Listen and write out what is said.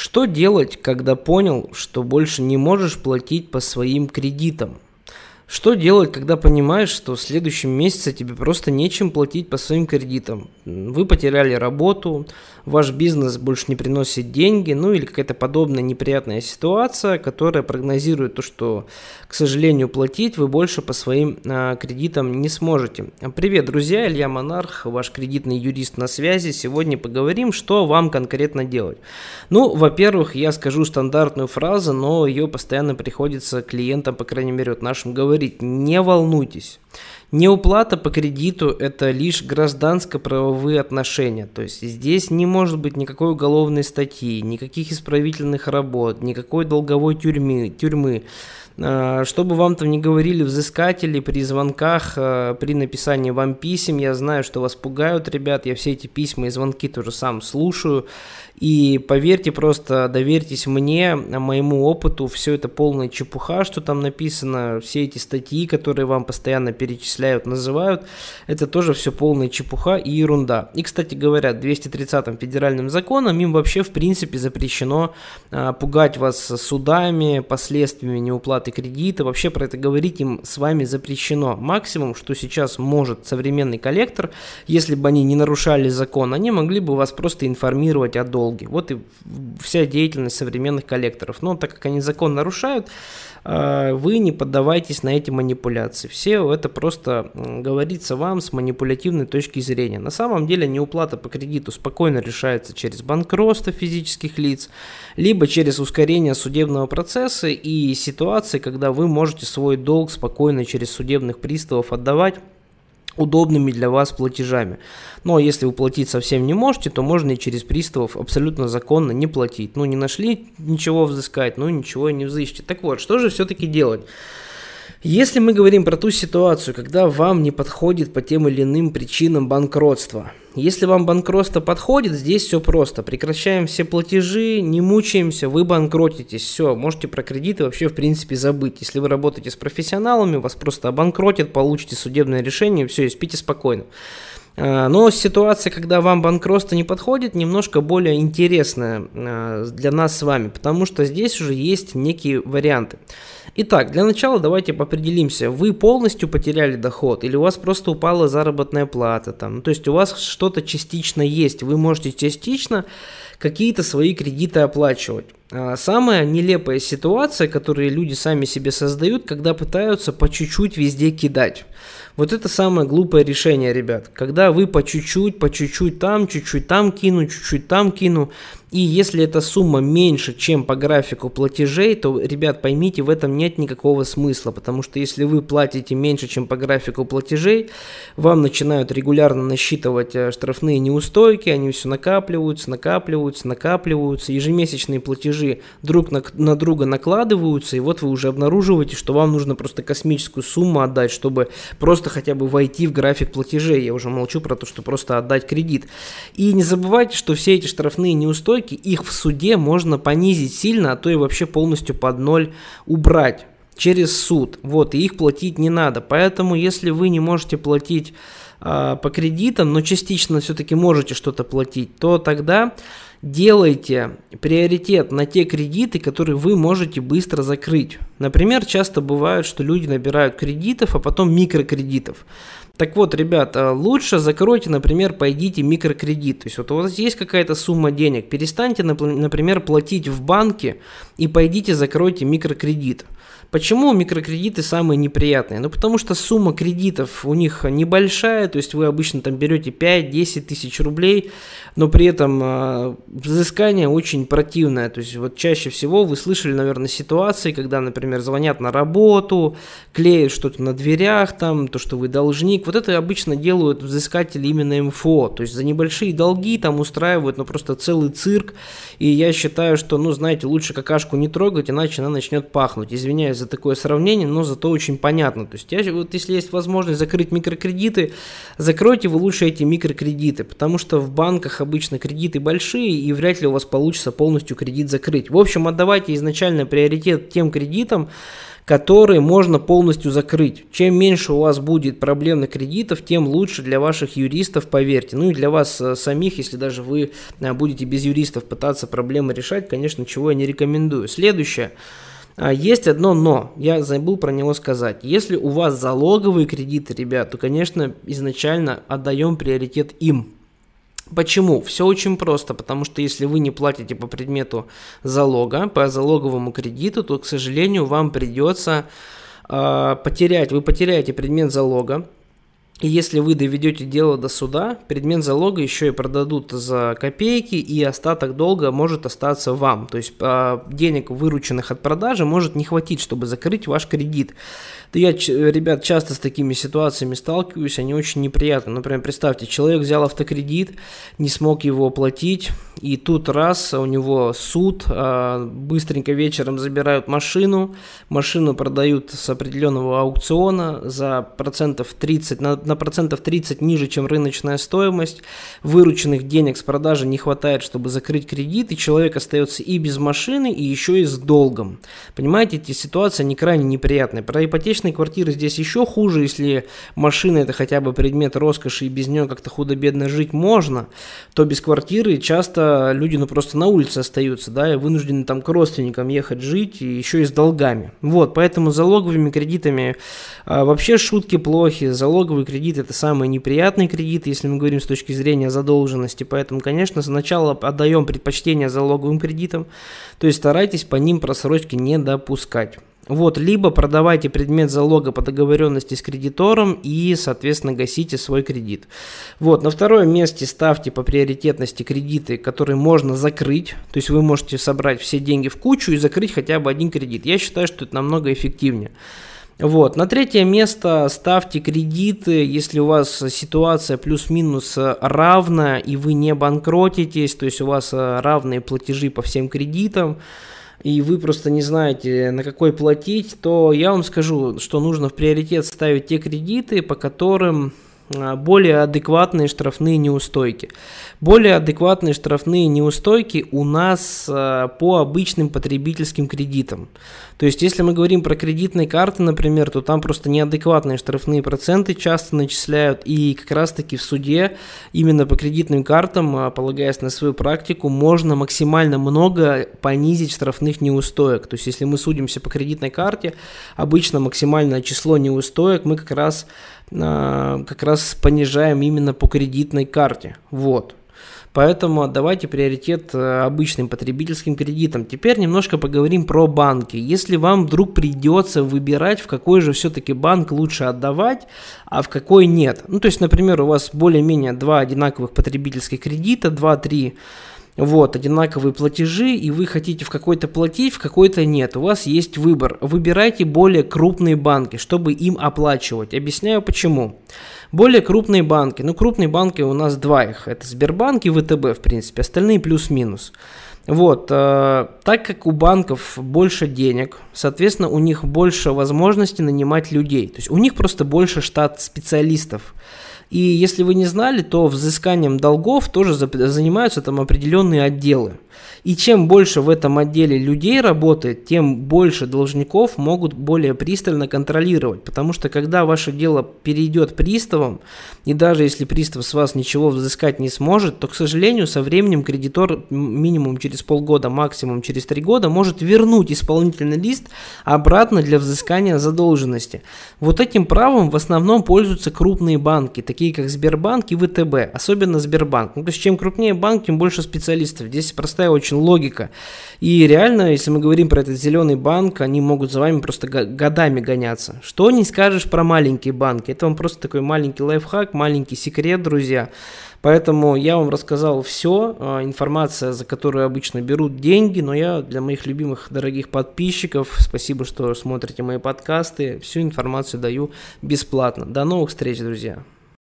Что делать, когда понял, что больше не можешь платить по своим кредитам? Что делать, когда понимаешь, что в следующем месяце тебе просто нечем платить по своим кредитам? Вы потеряли работу, ваш бизнес больше не приносит деньги, ну или какая-то подобная неприятная ситуация, которая прогнозирует то, что, к сожалению, платить вы больше по своим а, кредитам не сможете. Привет, друзья, Илья Монарх, ваш кредитный юрист на связи. Сегодня поговорим, что вам конкретно делать. Ну, во-первых, я скажу стандартную фразу, но ее постоянно приходится клиентам, по крайней мере, вот нашим говорить не волнуйтесь. Неуплата по кредиту – это лишь гражданско-правовые отношения. То есть здесь не может быть никакой уголовной статьи, никаких исправительных работ, никакой долговой тюрьмы. тюрьмы. А, Чтобы вам там не говорили взыскатели при звонках, а, при написании вам писем, я знаю, что вас пугают, ребят, я все эти письма и звонки тоже сам слушаю, и поверьте просто, доверьтесь мне, моему опыту, все это полная чепуха, что там написано, все эти статьи, которые вам постоянно перечисляют, называют, это тоже все полная чепуха и ерунда. И, кстати говоря, 230-м федеральным законом им вообще в принципе запрещено а, пугать вас судами, последствиями неуплаты кредита, вообще про это говорить им с вами запрещено. Максимум, что сейчас может современный коллектор, если бы они не нарушали закон, они могли бы вас просто информировать о долге. Вот и вся деятельность современных коллекторов. Но так как они закон нарушают, а, вы не поддавайтесь на эти манипуляции. Все это просто говорится вам с манипулятивной точки зрения. На самом деле неуплата по кредиту спокойно решается через банкротство физических лиц, либо через ускорение судебного процесса и ситуации, когда вы можете свой долг спокойно через судебных приставов отдавать удобными для вас платежами. Но ну, а если вы платить совсем не можете, то можно и через приставов абсолютно законно не платить. Ну, не нашли ничего взыскать, ну, ничего не взыщите. Так вот, что же все-таки делать? Если мы говорим про ту ситуацию, когда вам не подходит по тем или иным причинам банкротства, если вам банкротство подходит, здесь все просто. Прекращаем все платежи, не мучаемся, вы банкротитесь. Все, можете про кредиты вообще в принципе забыть. Если вы работаете с профессионалами, вас просто обанкротят, получите судебное решение, все, и спите спокойно. А, но ситуация, когда вам банкротство не подходит, немножко более интересная а, для нас с вами, потому что здесь уже есть некие варианты. Итак, для начала давайте определимся, вы полностью потеряли доход или у вас просто упала заработная плата, там, то есть у вас что-то частично есть, вы можете частично какие-то свои кредиты оплачивать. А самая нелепая ситуация, которую люди сами себе создают, когда пытаются по чуть-чуть везде кидать. Вот это самое глупое решение, ребят. Когда вы по чуть-чуть, по чуть-чуть там, чуть-чуть там кину, чуть-чуть там кину. И если эта сумма меньше, чем по графику платежей, то, ребят, поймите, в этом нет никакого смысла, потому что если вы платите меньше, чем по графику платежей, вам начинают регулярно насчитывать э, штрафные неустойки, они все накапливаются, накапливаются, накапливаются, ежемесячные платежи друг на, на друга накладываются, и вот вы уже обнаруживаете, что вам нужно просто космическую сумму отдать, чтобы просто хотя бы войти в график платежей. Я уже молчу про то, что просто отдать кредит. И не забывайте, что все эти штрафные неустойки неустойки, их в суде можно понизить сильно, а то и вообще полностью под ноль убрать через суд. Вот, и их платить не надо. Поэтому, если вы не можете платить э, по кредитам, но частично все-таки можете что-то платить, то тогда делайте приоритет на те кредиты, которые вы можете быстро закрыть. Например, часто бывает, что люди набирают кредитов, а потом микрокредитов. Так вот, ребята, лучше закройте, например, пойдите микрокредит. То есть вот у вас есть какая-то сумма денег, перестаньте, например, платить в банке и пойдите закройте микрокредит. Почему микрокредиты самые неприятные? Ну, потому что сумма кредитов у них небольшая, то есть вы обычно там берете 5-10 тысяч рублей, но при этом э, взыскание очень противное. То есть вот чаще всего вы слышали, наверное, ситуации, когда, например, звонят на работу, клеят что-то на дверях, там, то, что вы должник. Вот это обычно делают взыскатели именно МФО. То есть за небольшие долги там устраивают, ну, просто целый цирк. И я считаю, что, ну, знаете, лучше какашку не трогать, иначе она начнет пахнуть. Извиняюсь за такое сравнение, но зато очень понятно. То есть, я, вот если есть возможность закрыть микрокредиты, закройте вы лучше эти микрокредиты, потому что в банках обычно кредиты большие, и вряд ли у вас получится полностью кредит закрыть. В общем, отдавайте изначально приоритет тем кредитам, которые можно полностью закрыть. Чем меньше у вас будет проблемных кредитов, тем лучше для ваших юристов, поверьте. Ну и для вас э, самих, если даже вы э, будете без юристов пытаться проблемы решать, конечно, чего я не рекомендую. Следующее. А, есть одно но, я забыл про него сказать. Если у вас залоговые кредиты, ребят, то, конечно, изначально отдаем приоритет им. Почему? Все очень просто, потому что если вы не платите по предмету залога, по залоговому кредиту, то, к сожалению, вам придется э, потерять, вы потеряете предмет залога, и если вы доведете дело до суда, предмет залога еще и продадут за копейки, и остаток долга может остаться вам. То есть а, денег, вырученных от продажи, может не хватить, чтобы закрыть ваш кредит. Да я, ребят, часто с такими ситуациями сталкиваюсь, они очень неприятны. Например, представьте, человек взял автокредит, не смог его оплатить, и тут раз у него суд, а, быстренько вечером забирают машину, машину продают с определенного аукциона за процентов 30, на, на процентов 30 ниже, чем рыночная стоимость, вырученных денег с продажи не хватает, чтобы закрыть кредит, и человек остается и без машины, и еще и с долгом. Понимаете, эти ситуации не крайне неприятные. Про ипотечные квартиры здесь еще хуже, если машина это хотя бы предмет роскоши и без нее как-то худо-бедно жить можно, то без квартиры часто люди ну просто на улице остаются, да, и вынуждены там к родственникам ехать жить и еще и с долгами. Вот, поэтому залоговыми кредитами а, вообще шутки плохи, залоговый кредит это самый неприятный кредит, если мы говорим с точки зрения задолженности, поэтому, конечно, сначала отдаем предпочтение залоговым кредитам, то есть старайтесь по ним просрочки не допускать. Вот, либо продавайте предмет залога по договоренности с кредитором и, соответственно, гасите свой кредит. Вот, на втором месте ставьте по приоритетности кредиты, которые можно закрыть. То есть вы можете собрать все деньги в кучу и закрыть хотя бы один кредит. Я считаю, что это намного эффективнее. Вот. На третье место ставьте кредиты, если у вас ситуация плюс-минус равная и вы не банкротитесь, то есть у вас равные платежи по всем кредитам и вы просто не знаете, на какой платить, то я вам скажу, что нужно в приоритет ставить те кредиты, по которым более адекватные штрафные неустойки. Более адекватные штрафные неустойки у нас а, по обычным потребительским кредитам. То есть, если мы говорим про кредитные карты, например, то там просто неадекватные штрафные проценты часто начисляют, и как раз-таки в суде именно по кредитным картам, а, полагаясь на свою практику, можно максимально много понизить штрафных неустоек. То есть, если мы судимся по кредитной карте, обычно максимальное число неустоек мы как раз как раз понижаем именно по кредитной карте. Вот. Поэтому давайте приоритет э, обычным потребительским кредитам. Теперь немножко поговорим про банки. Если вам вдруг придется выбирать, в какой же все-таки банк лучше отдавать, а в какой нет. Ну, то есть, например, у вас более-менее два одинаковых потребительских кредита, 2-3 вот, одинаковые платежи, и вы хотите в какой-то платить, в какой-то нет. У вас есть выбор. Выбирайте более крупные банки, чтобы им оплачивать. Объясняю почему. Более крупные банки. Ну, крупные банки у нас два их. Это Сбербанк и ВТБ, в принципе. Остальные плюс-минус. Вот, э, так как у банков больше денег, соответственно, у них больше возможностей нанимать людей. То есть у них просто больше штат специалистов. И если вы не знали, то взысканием долгов тоже занимаются там определенные отделы. И чем больше в этом отделе людей работает, тем больше должников могут более пристально контролировать. Потому что когда ваше дело перейдет приставам, и даже если пристав с вас ничего взыскать не сможет, то, к сожалению, со временем кредитор минимум через полгода, максимум через три года может вернуть исполнительный лист обратно для взыскания задолженности. Вот этим правом в основном пользуются крупные банки, такие как Сбербанк и ВТБ, особенно Сбербанк. Ну, то есть чем крупнее банк, тем больше специалистов. Здесь простая очень логика. И реально, если мы говорим про этот зеленый банк, они могут за вами просто годами гоняться. Что не скажешь про маленькие банки. Это вам просто такой маленький лайфхак, маленький секрет, друзья. Поэтому я вам рассказал все, а, информация, за которую обычно берут деньги, но я для моих любимых дорогих подписчиков, спасибо, что смотрите мои подкасты, всю информацию даю бесплатно. До новых встреч, друзья!